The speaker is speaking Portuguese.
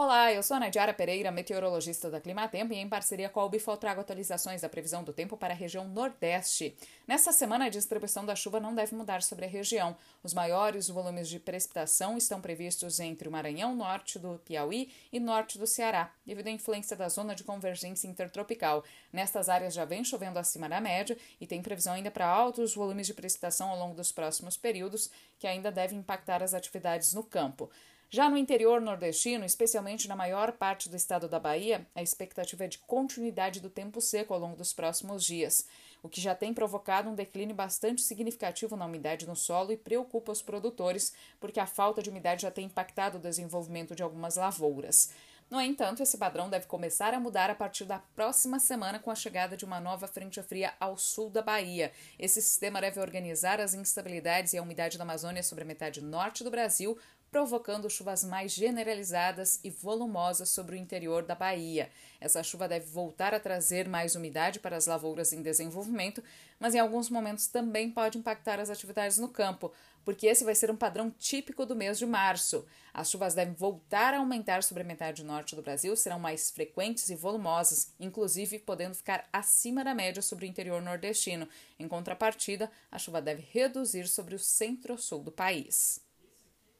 Olá, eu sou a Nadiara Pereira, meteorologista da Climatempo, e em parceria com a Ubifol trago atualizações da previsão do tempo para a região Nordeste. Nesta semana, a distribuição da chuva não deve mudar sobre a região. Os maiores volumes de precipitação estão previstos entre o Maranhão, norte do Piauí e norte do Ceará, devido à influência da zona de convergência intertropical. Nestas áreas já vem chovendo acima da média e tem previsão ainda para altos volumes de precipitação ao longo dos próximos períodos, que ainda devem impactar as atividades no campo. Já no interior nordestino, especialmente na maior parte do estado da Bahia, a expectativa é de continuidade do tempo seco ao longo dos próximos dias, o que já tem provocado um declínio bastante significativo na umidade no solo e preocupa os produtores, porque a falta de umidade já tem impactado o desenvolvimento de algumas lavouras. No entanto, esse padrão deve começar a mudar a partir da próxima semana com a chegada de uma nova frente fria ao sul da Bahia. Esse sistema deve organizar as instabilidades e a umidade da Amazônia sobre a metade norte do Brasil, provocando chuvas mais generalizadas e volumosas sobre o interior da Bahia. Essa chuva deve voltar a trazer mais umidade para as lavouras em desenvolvimento, mas em alguns momentos também pode impactar as atividades no campo, porque esse vai ser um padrão típico do mês de março. As chuvas devem voltar a aumentar sobre a metade norte do Brasil, serão mais frequentes e volumosas, inclusive podendo ficar acima da média sobre o interior nordestino. Em contrapartida, a chuva deve reduzir sobre o centro-sul do país.